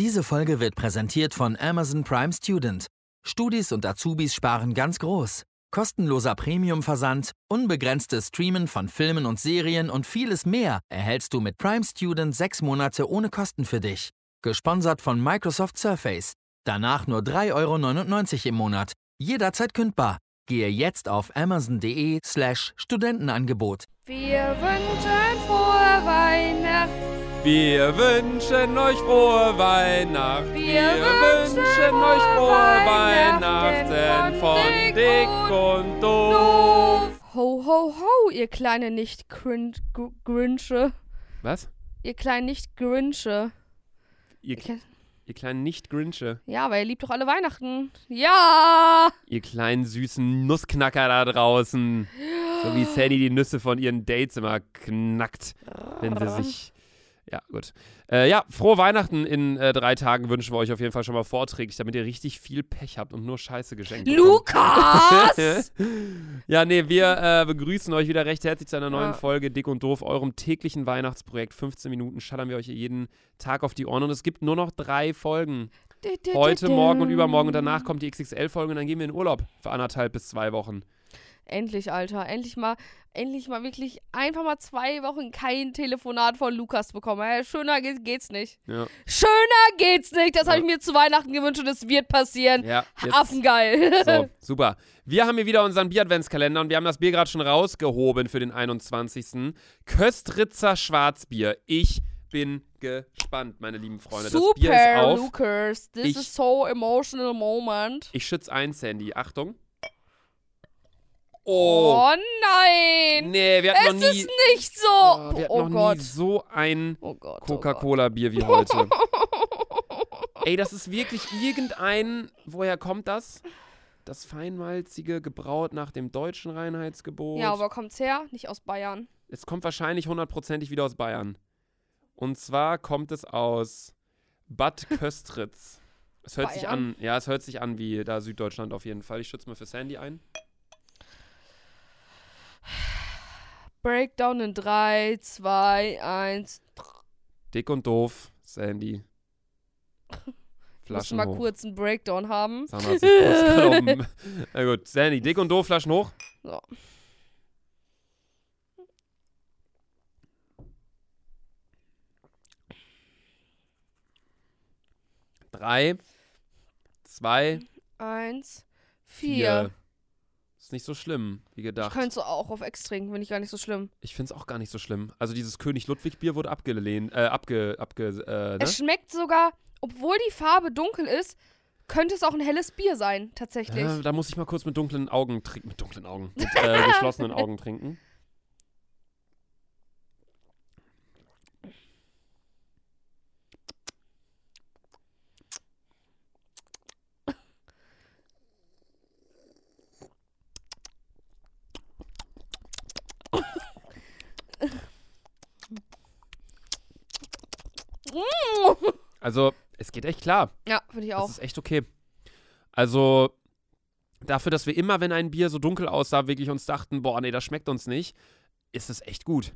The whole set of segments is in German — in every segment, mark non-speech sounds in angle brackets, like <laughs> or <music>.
Diese Folge wird präsentiert von Amazon Prime Student. Studis und Azubis sparen ganz groß. Kostenloser Premium-Versand, unbegrenztes Streamen von Filmen und Serien und vieles mehr erhältst du mit Prime Student sechs Monate ohne Kosten für dich. Gesponsert von Microsoft Surface. Danach nur 3,99 Euro im Monat. Jederzeit kündbar. Gehe jetzt auf amazon.de slash Studentenangebot. Wir wünschen frohe Weihnachten. Wir wünschen euch frohe Weihnacht. Wir wünschen euch frohe Weihnachten Weihnachten von dick und doof. Ho, ho, ho, ihr kleine Nicht-Grinche. Was? Ihr kleinen Nicht-Grinche. Ihr, Ich- ihr kleinen Nicht-Grinche. Ja, weil ihr liebt doch alle Weihnachten. Ja! Ihr kleinen süßen Nussknacker da draußen. So wie Sandy die Nüsse von ihren Dates immer knackt, wenn sie sich. Ja, gut. Äh, ja, frohe Weihnachten in äh, drei Tagen wünschen wir euch auf jeden Fall schon mal vorträglich, damit ihr richtig viel Pech habt und nur Scheiße geschenkt. Lukas! <laughs> ja, nee, wir äh, begrüßen euch wieder recht herzlich zu einer neuen Ja. Folge Dick und Doof, eurem täglichen Weihnachtsprojekt. 15 Minuten schallern wir euch jeden Tag auf die Ohren und es gibt nur noch drei Folgen. Heute, morgen und übermorgen und danach kommt die XXL-Folge und dann gehen wir in Urlaub für anderthalb bis zwei Wochen. Endlich, Alter. Endlich mal, endlich mal wirklich einfach mal zwei Wochen kein Telefonat von Lukas bekommen. Äh, Schöner ge- geht's nicht. Ja, Schöner geht's nicht. Das Ja. habe ich mir zu Weihnachten gewünscht und es wird passieren. ja jetzt, Affengeil. <laughs> so, super. Wir haben hier wieder unseren Bier-Adventskalender und wir haben das Bier gerade schon rausgehoben für den 21. Köstritzer Schwarzbier. Ich bin gespannt, meine lieben Freunde. das Bier ist Super, auf. Lukas. This Ich- is so emotional moment. Ich schütze ein, Sandy. Achtung. Oh. Oh, nein. Nee, wir hatten es noch nie. ist nicht so. oh, wir hatten oh noch Gott. nie so ein Oh Gott. Coca-Cola-Bier wie heute. <laughs> Ey, das ist wirklich irgendein. Woher kommt das? Das feinmalzige, gebraut nach dem deutschen Reinheitsgebot. Ja, aber kommt's her? Nicht aus Bayern. es kommt wahrscheinlich hundertprozentig wieder aus Bayern. Und zwar kommt es aus Bad Köstritz. Es hört sich Bayern? an, ja, es hört sich an wie da Süddeutschland auf jeden Fall. Ich schütze mal für Sandy ein. Breakdown in 3, 2, 1. Dick und doof, Sandy. <laughs> Flaschen mal hoch. kurz einen Breakdown haben. Auf <laughs> dem- Na gut, Sandy, dick und doof, Flaschen hoch. So. Drei, zwei, 1, vier. 4. Ist nicht so schlimm, wie Ich gedacht. könnte so auch auf Ex trinken, finde ich gar nicht so schlimm. Ich finde es auch gar nicht so schlimm. Also dieses König Ludwig Bier wurde abgelehnt, äh, abge, abge, äh, ne? Es schmeckt sogar, obwohl die Farbe dunkel ist, könnte es auch ein helles Bier sein, tatsächlich. Äh, da muss ich mal kurz mit dunklen Augen trinken. Mit dunklen Augen. Mit <laughs> äh, geschlossenen Augen trinken. <laughs> Also, es geht echt klar. Ja, finde ich Das auch. ist echt okay. Also, dafür, dass wir immer, wenn ein Bier so dunkel aussah, wirklich uns dachten, boah, nee, das schmeckt uns nicht, ist es echt gut.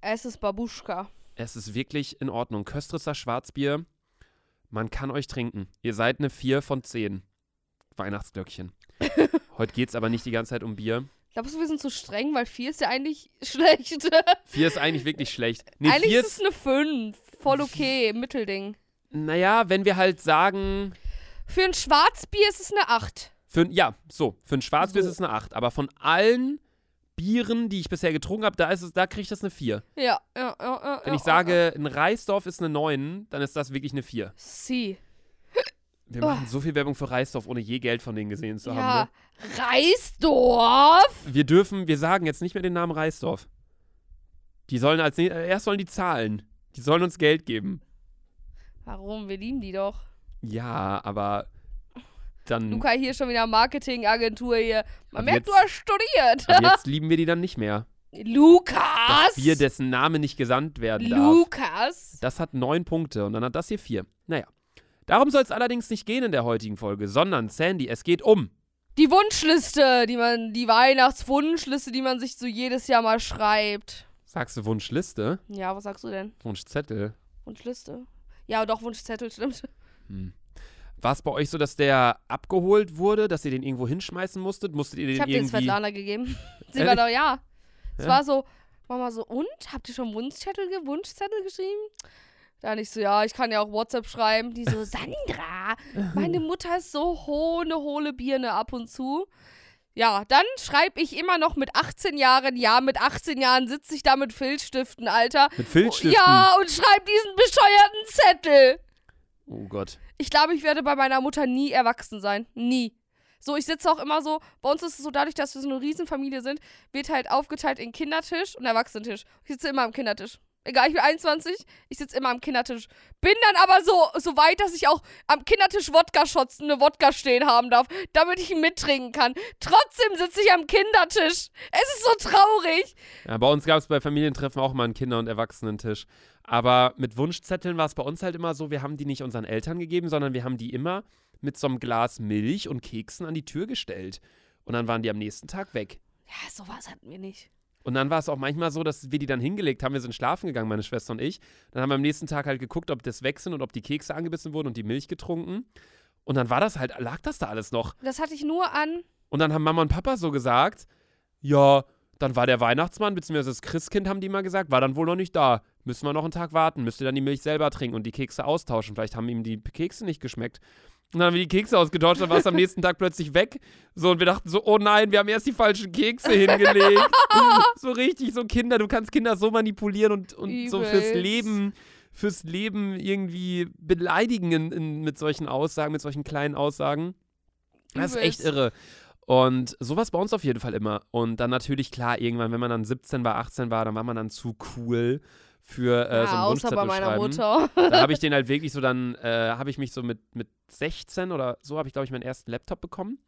Es ist Babuschka. Es ist wirklich in Ordnung. Köstritzer Schwarzbier, man kann euch trinken. Ihr seid eine 4 von 10. Weihnachtsglöckchen. <laughs> Heute geht es aber nicht die ganze Zeit um Bier. Glaubst du, wir sind zu streng, weil 4 ist ja eigentlich <laughs> schlecht. 4 ist eigentlich wirklich schlecht. Nee, eigentlich 4 ist es eine 5. Voll okay, Mittelding. naja, wenn wir halt sagen, Für ein Schwarzbier ist es eine 8. Für, ja, so. Für ein Schwarzbier So. ist es eine 8. Aber von allen Bieren, die ich bisher getrunken habe, da, ist es- da kriege ich das eine 4. Ja, ja, ja. ja Wenn ja, ich sage, ein Reisdorf ist eine 9, dann ist das wirklich eine 4. Sie. Wir machen so viel Werbung für Reisdorf, ohne je Geld von denen gesehen zu Oh. Ja. haben. Reisdorf? Ne? Wir dürfen, wir sagen jetzt nicht mehr den Namen Reisdorf. Die sollen als, erst sollen die zahlen. Die sollen uns Geld geben. Warum? Wir lieben die doch. Ja, aber dann, Luca hier schon wieder Marketingagentur hier. Man merkt, du jetzt- hast studiert. jetzt lieben wir die dann nicht mehr. Lukas! Das Bier, dessen Name nicht gesandt werden darf. Lukas? Das hat neun Punkte und dann hat das hier vier. Naja. Darum soll es allerdings nicht gehen in der heutigen Folge, sondern, Sandy, es geht um. Die Wunschliste, die man, die Weihnachtswunschliste, die man sich so jedes Jahr mal schreibt. Sagst du Wunschliste? Ja, was sagst du denn? Wunschzettel. Wunschliste? Ja, doch, Wunschzettel, stimmt. Hm. War es bei euch so, dass der abgeholt wurde, dass ihr den irgendwo hinschmeißen musstet? Musstet ihr den Ich habe dir irgendwie... Svetlana gegeben. <laughs> Sie war doch, ja. Es Ja? war so, Mama so, und? Habt ihr schon Wunschzettel, Wunschzettel geschrieben? Da nicht so, ja, ich kann ja auch WhatsApp schreiben. Die so, Sandra, meine <laughs> Mutter ist so hohle, hohle Birne ab und zu. Ja, dann schreibe ich immer noch mit 18 Jahren, ja, mit 18 Jahren sitze ich da mit Filzstiften, Alter. Mit Filzstiften? Ja, und schreibe diesen bescheuerten Zettel. Oh Gott. Ich glaube, ich werde bei meiner Mutter nie erwachsen sein. Nie. So, ich sitze auch immer so, bei uns ist es so, dadurch, dass wir so eine Riesenfamilie sind, wird halt aufgeteilt in Kindertisch und Erwachsenentisch. Ich sitze immer am Kindertisch. Egal, ich bin 21, ich sitze immer am Kindertisch. Bin dann aber so, so weit, dass ich auch am Kindertisch Wodka-Shots, eine Wodka stehen haben darf, damit ich ihn mittrinken kann. Trotzdem sitze ich am Kindertisch. Es ist so traurig. Ja, bei uns gab es bei Familientreffen auch mal einen Kinder- und Erwachsenentisch. Aber mit Wunschzetteln war es bei uns halt immer so, wir haben die nicht unseren Eltern gegeben, sondern wir haben die immer mit so einem Glas Milch und Keksen an die Tür gestellt. Und dann waren die am nächsten Tag weg. Ja, sowas hatten wir nicht. Und dann war es auch manchmal so, dass wir die dann hingelegt haben. Wir sind schlafen gegangen, meine Schwester und ich. Dann haben wir am nächsten Tag halt geguckt, ob das weg sind und ob die Kekse angebissen wurden und die Milch getrunken. Und dann war das halt, lag das da alles noch. Das hatte ich nur an. Und dann haben Mama und Papa so gesagt, ja, dann war der Weihnachtsmann, beziehungsweise das Christkind, haben die mal gesagt, war dann wohl noch nicht da. Müssen wir noch einen Tag warten, müsst ihr dann die Milch selber trinken und die Kekse austauschen. Vielleicht haben ihm die Kekse nicht geschmeckt. Und dann haben wir die Kekse ausgetauscht, dann war es am nächsten Tag plötzlich weg. So, und wir dachten so, oh nein, wir haben erst die falschen Kekse hingelegt. <laughs> so richtig, so Kinder, du kannst Kinder so manipulieren und, und so fürs. Leben, fürs Leben irgendwie beleidigen in, in, mit solchen Aussagen, mit solchen kleinen Aussagen. Das ist echt irre. Und sowas bei uns auf jeden Fall immer. Und dann natürlich, klar, irgendwann, wenn man dann 17 war, 18 war, dann war man dann zu cool für äh, so ja, einen außer Wunschzettel bei schreiben. Mutter. Da habe ich <laughs> den halt wirklich so dann, äh, habe ich mich so mit, mit 16 oder so, habe ich, glaube ich, meinen ersten Laptop bekommen,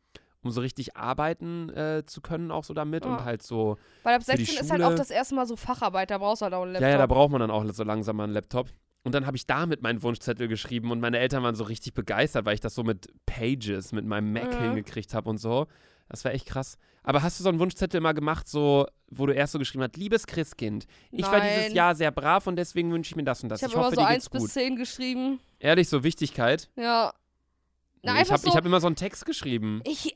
um so richtig arbeiten äh, zu können, auch so damit. Ja. Und halt so, Weil ab für die 16 ist halt auch das erste Mal so Facharbeit, da brauchst du halt auch einen Laptop. ja, ja, da braucht man dann auch so langsam mal einen Laptop. Und dann habe ich damit meinen Wunschzettel geschrieben und meine Eltern waren so richtig begeistert, weil ich das so mit Pages, mit meinem Mac Ja. hingekriegt habe und so. Das war echt krass. Aber hast du so einen Wunschzettel mal gemacht, so, wo du erst so geschrieben hast, liebes Christkind, ich war dieses Nein. Jahr sehr brav und deswegen wünsche ich mir das und das. ich Ich, habe immer hoffe, so dir 1 geht's bis gut. 10 geschrieben. Ehrlich, so Wichtigkeit. Ja. Na, Nee, ich habe so, hab immer so einen Text geschrieben. ich,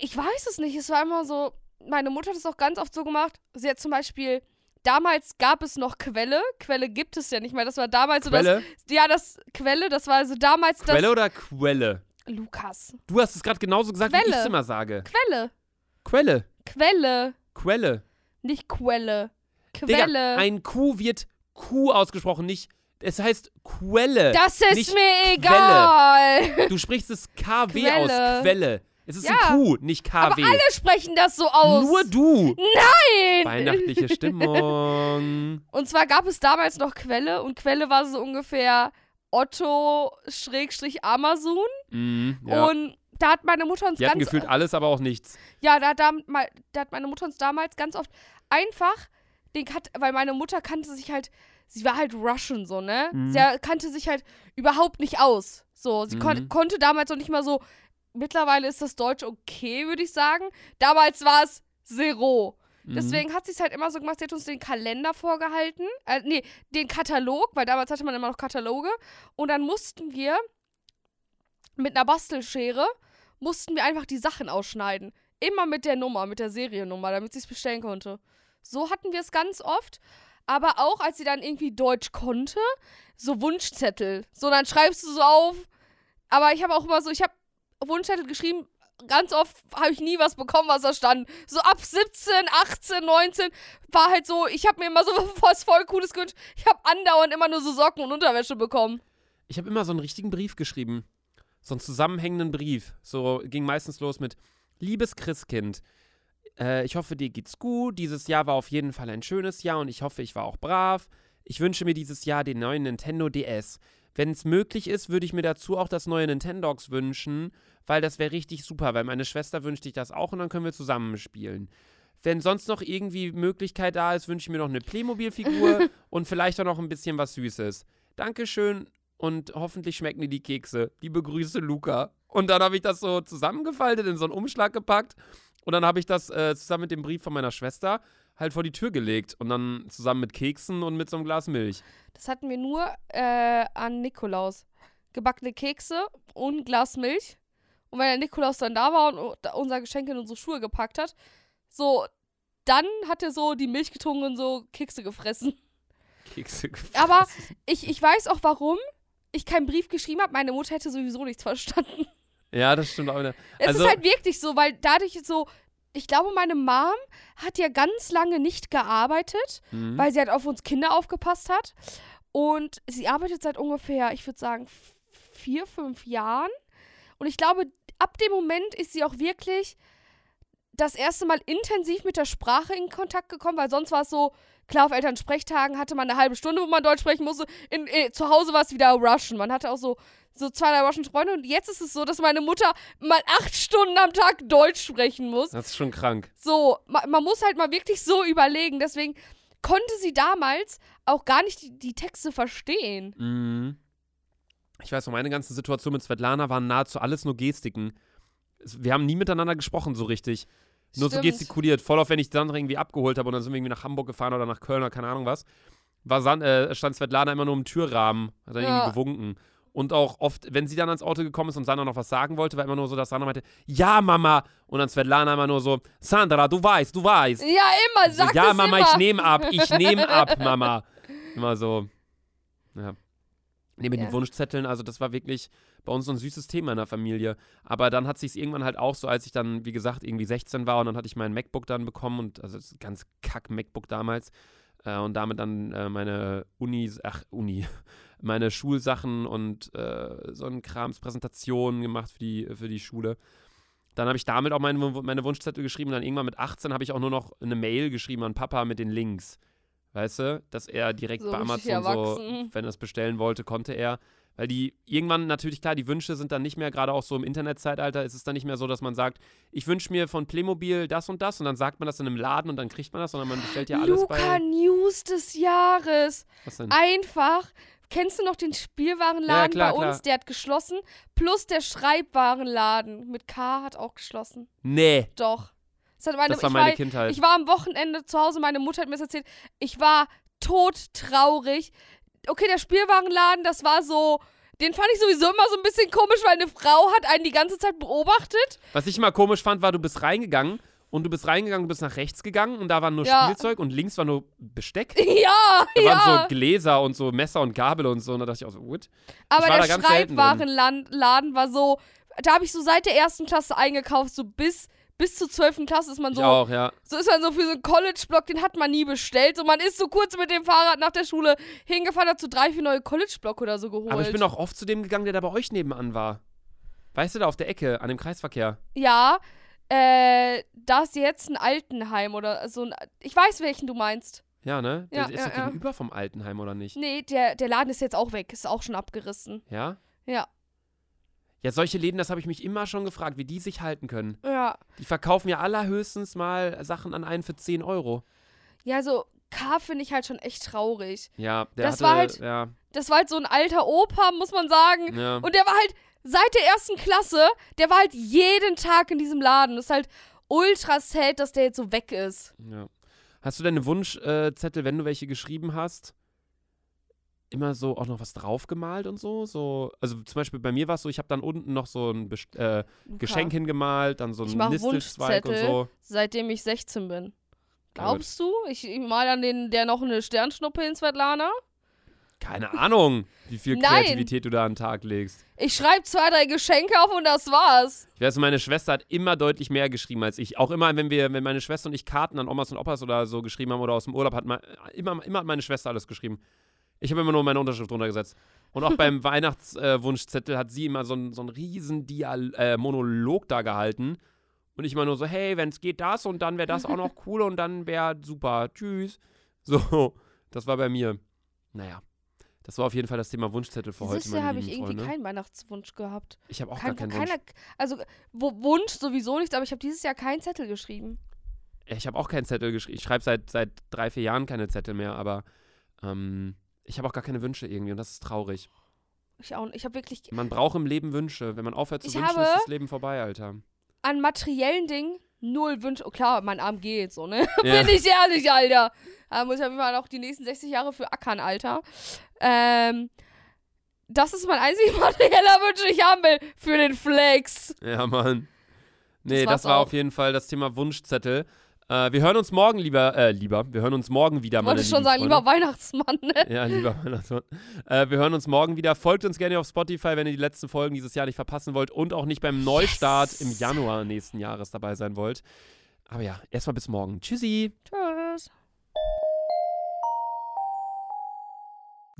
ich weiß es nicht. Es war immer so, meine Mutter hat es auch ganz oft so gemacht. Sie hat zum Beispiel, damals gab es noch Quelle. Quelle gibt es ja nicht mehr. Das war damals so Quelle? das, ja, das Quelle, das war also damals Quelle oder Quelle? Lukas. Du hast es gerade genauso gesagt, wie ich Quelle. es immer sage. Quelle. Quelle. Quelle. Quelle. Nicht Quelle. Digga, Quelle. ein Q wird Q ausgesprochen, nicht. Es heißt Quelle. das ist mir Quelle. egal. Du sprichst es KW Quelle. aus, Quelle. Es ist Ja. ein Q, nicht KW. Aber alle sprechen das so aus. Nur du. Nein! Weihnachtliche Stimmung. <laughs> Und zwar gab es damals noch Quelle und Quelle war so ungefähr Otto-Amazon. Mhm, ja. Und da hat meine Mutter uns Die hatten ganz gefühlt alles, aber auch nichts. ja, da, hat da, da hat meine Mutter uns damals ganz oft einfach den weil meine Mutter kannte sich halt, sie war halt Russian so, ne? Mhm. Sie kannte sich halt überhaupt nicht aus. So, sie kon Mhm. konnte damals noch nicht mal so, mittlerweile ist das Deutsch okay, würde ich sagen. Damals war es Zero. Mhm. Deswegen hat sie es halt immer so gemacht, sie hat uns den Kalender vorgehalten. Äh, nee, den Katalog, weil damals hatte man immer noch Kataloge. Und dann mussten wir mit einer Bastelschere, mussten wir einfach die Sachen ausschneiden. Immer mit der Nummer, mit der Seriennummer, damit sie es bestellen konnte. So hatten wir es ganz oft. Aber auch, als sie dann irgendwie Deutsch konnte, so Wunschzettel. So, dann schreibst du so auf. Aber ich habe auch immer so, ich habe Wunschzettel geschrieben, ganz oft habe ich nie was bekommen, was da stand. So ab 17, 18, 19 war halt so, ich habe mir immer so <laughs> was voll Cooles gewünscht. Ich habe andauernd immer nur so Socken und Unterwäsche bekommen. Ich habe immer so einen richtigen Brief geschrieben. So einen zusammenhängenden Brief. So ging meistens los mit Liebes Christkind, äh, ich hoffe, dir geht's gut. Dieses Jahr war auf jeden Fall ein schönes Jahr und ich hoffe, ich war auch brav. Ich wünsche mir dieses Jahr den neuen Nintendo DS. Wenn es möglich ist, würde ich mir dazu auch das neue Nintendox wünschen, weil das wäre richtig super, weil meine Schwester wünscht sich das auch und dann können wir zusammen spielen. Wenn sonst noch irgendwie Möglichkeit da ist, wünsche ich mir noch eine Playmobil-Figur <laughs> und vielleicht auch noch ein bisschen was Süßes. Dankeschön und hoffentlich schmecken dir die Kekse. Liebe Grüße, Luca. Und dann habe ich das so zusammengefaltet, in so einen Umschlag gepackt und dann habe ich das äh, zusammen mit dem Brief von meiner Schwester halt vor die Tür gelegt und dann zusammen mit Keksen und mit so einem Glas Milch. Das hatten wir nur äh, an Nikolaus. gebackene Kekse und ein Glas Milch. Und wenn der Nikolaus dann da war und unser Geschenk in unsere Schuhe gepackt hat, so, dann hat er so die Milch getrunken und so Kekse gefressen. Kekse gefressen. Aber ich, ich weiß auch, warum ich keinen Brief geschrieben habe. Meine Mutter hätte sowieso nichts verstanden. Ja, das stimmt auch wieder. Es Also- ist halt wirklich so, weil dadurch so, ich glaube, meine Mom hat ja ganz lange nicht gearbeitet, Mhm. weil sie halt auf uns Kinder aufgepasst hat. Und sie arbeitet seit ungefähr, ich würde sagen, vier, fünf Jahren. Und ich glaube, ab dem Moment ist sie auch wirklich das erste Mal intensiv mit der Sprache in Kontakt gekommen, weil sonst war es so, klar, auf Elternsprechtagen hatte man eine halbe Stunde, wo man Deutsch sprechen musste. In, äh, zu Hause war es wieder Russian. Man hatte auch so, so zwei, drei Russian-Freunde. Und jetzt ist es so, dass meine Mutter mal acht Stunden am Tag Deutsch sprechen muss. Das ist schon krank. So, ma, man muss halt mal wirklich so überlegen. Deswegen konnte sie damals auch gar nicht die, die Texte verstehen. Mhm. Ich weiß noch, meine ganze Situation mit Svetlana waren nahezu alles nur Gestiken. Es- Wir haben nie miteinander gesprochen so richtig. Nur so gestikuliert. Voll auf, wenn ich dann irgendwie abgeholt habe und dann sind wir irgendwie nach Hamburg gefahren oder nach Köln oder keine Ahnung was. War äh, stand Svetlana immer nur im Türrahmen, hat dann Ja. irgendwie gewunken. Und auch oft, wenn sie dann ans Auto gekommen ist und Sandra noch was sagen wollte, war immer nur so, dass Sandra meinte, ja, Mama. Und dann Svetlana immer nur so, Sandra, du weißt, du weißt. Ja, immer, So, sagt ja, es Mama, immer. ich nehme ab, ich nehme ab, <laughs> Mama. Immer so. Ja. Nee, mit Ja. den Wunschzetteln, also das war wirklich bei uns so ein süßes Thema in der Familie. Aber dann hat sich irgendwann halt auch so, als ich dann, wie gesagt, irgendwie 16 war und dann hatte ich mein MacBook dann bekommen und also das ganz kack MacBook damals. Äh, und damit dann äh, meine Unis, ach, Uni, meine Schulsachen und äh, so ein Krams, Präsentationen gemacht für die, für die Schule. Dann habe ich damit auch meine, meine Wunschzettel geschrieben. Dann irgendwann mit 18 habe ich auch nur noch eine Mail geschrieben an Papa mit den Links. Weißt du, dass er direkt So bei Amazon so, wenn er es bestellen wollte, konnte er. Weil die irgendwann natürlich, klar, die Wünsche sind dann nicht mehr, gerade auch so im Internetzeitalter, ist es dann nicht mehr so, dass man sagt, ich wünsche mir von Playmobil das und das und dann sagt man das in einem Laden und dann kriegt man das, sondern man bestellt ja alles Luca bei. News des Jahres. Was denn? Einfach. Kennst du noch den Spielwarenladen Ja, klar, bei uns? klar. Der hat geschlossen. Plus der Schreibwarenladen mit K hat auch geschlossen. Nee, Doch. Das, hat meine, das war ich, meine war, Kindheit. ich war am Wochenende zu Hause, meine Mutter hat mir das erzählt. Ich war todtraurig. Okay, der Spielwarenladen, das war so. Den fand ich sowieso immer so ein bisschen komisch, weil eine Frau hat einen die ganze Zeit beobachtet. Was ich immer komisch fand, war, du bist reingegangen und du bist reingegangen, du bist nach rechts gegangen und da war nur Ja. Spielzeug und links war nur Besteck. <laughs> Ja, Da ja. waren so Gläser und so Messer und Gabel und so. Und da dachte ich auch so, what? Aber der. Schreibwarenladen war so, da habe ich so seit der ersten Klasse eingekauft, so bis, bis zur zwölften Klasse ist man Ich so, auch, ja. so ist man so für so einen College-Block, den hat man nie bestellt. So man ist so kurz mit dem Fahrrad nach der Schule hingefahren, hat so drei, vier neue College-Block oder so geholt. Aber ich bin auch oft zu dem gegangen, der da bei euch nebenan war. Weißt du, da auf der Ecke, an dem Kreisverkehr. Ja, äh, da ist jetzt ein Altenheim oder so ein, ich weiß, welchen du meinst. Ja, ne? Der Ja, ist ja, doch ja. gegenüber vom Altenheim, oder nicht? Nee, der, der Laden ist jetzt auch weg, ist auch schon abgerissen. Ja? Ja. Ja, solche Läden, das habe ich mich immer schon gefragt, wie die sich halten können. Ja. Die verkaufen ja allerhöchstens mal Sachen an einen für 10 Euro. Ja, so K finde ich halt schon echt traurig. Ja, der Das hatte, war halt- ja, Das war halt so ein alter Opa, muss man sagen. ja. Und der war halt seit der ersten Klasse, der war halt jeden Tag in diesem Laden. Das ist halt ultra sad, dass der jetzt so weg ist. Ja. Hast du deine Wunschzettel, wenn du welche geschrieben hast, immer so auch noch was draufgemalt und so? so also zum Beispiel bei mir war es so, ich habe dann unten noch so ein Best äh, Geschenk hingemalt, dann so ein Nistelzweig und so. Seitdem ich 16 bin. Glaubst du? Ich, ich mal an den, der noch eine Sternschnuppe in Svetlana. Keine Ahnung, wie viel Nein. Kreativität du da an den Tag legst. Ich schreibe zwei, drei Geschenke auf und das war's. Ich weiß, meine Schwester hat immer deutlich mehr geschrieben als ich. Auch immer, wenn wir, wenn meine Schwester und ich Karten an Omas und Opas oder so geschrieben haben oder aus dem Urlaub, hat ma- immer, immer hat meine Schwester alles geschrieben. Ich habe immer nur meine Unterschrift drunter gesetzt. Und auch beim <laughs> Weihnachtswunschzettel hat sie immer so einen so einen riesen Dial äh, Monolog da gehalten. Und ich immer nur so, hey, wenn es geht das und dann wäre das auch noch <laughs> cool und dann wäre super. Tschüss. So, das war bei mir. Naja. Das war auf jeden Fall das Thema Wunschzettel für Dieses heute, Jahr meine habe ich irgendwie Freunde. keinen Weihnachtswunsch gehabt. Ich habe auch Kein, gar keinen Wunsch. keiner, also wo, Wunsch sowieso nichts, aber ich habe dieses Jahr keinen Zettel geschrieben. Ich habe auch keinen Zettel geschrieben. Ich schreibe seit, seit drei, vier Jahren keine Zettel mehr, aber ähm, ich habe auch gar keine Wünsche irgendwie und das ist traurig. Ich auch. Ich habe wirklich Man braucht im Leben Wünsche. Wenn man aufhört zu Ich wünschen, ist das Leben vorbei, Alter. an materiellen Dingen null Wünsche. Oh klar, mein Arm geht so, ne? Ja. <laughs> Bin ich ehrlich, Alter. Da muss ich auf jeden Fall noch die nächsten 60 Jahre für ackern, Alter. Ähm, das ist mein einziger <laughs> materieller Wunsch, den ich haben will. Für den Flex. Ja, Mann. Nee, Das das, war auch. auf jeden Fall das Thema Wunschzettel. Äh, wir hören uns morgen lieber, äh, lieber, wir hören uns morgen wieder, Ich wollte schon sagen, Freunde. lieber Weihnachtsmann. Ne? <laughs> Ja, lieber Weihnachtsmann. Äh, wir hören uns morgen wieder. Folgt uns gerne auf Spotify, wenn ihr die letzten Folgen dieses Jahr nicht verpassen wollt und auch nicht beim Neustart im Januar nächsten Jahres dabei sein wollt. Aber ja, erstmal bis morgen. Tschüssi. Tschüss.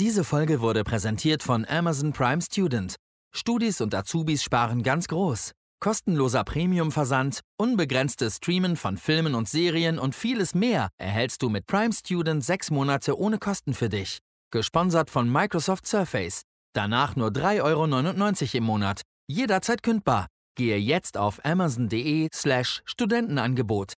Diese Folge wurde präsentiert von Amazon Prime Student. Studis und Azubis sparen ganz groß. Kostenloser Premium-Versand, unbegrenztes Streamen von Filmen und Serien und vieles mehr erhältst du mit Prime Student sechs Monate ohne Kosten für dich. Gesponsert von Microsoft Surface. Danach nur 3,99 Euro im Monat. Jederzeit kündbar. Gehe jetzt auf amazon.de slash Studentenangebot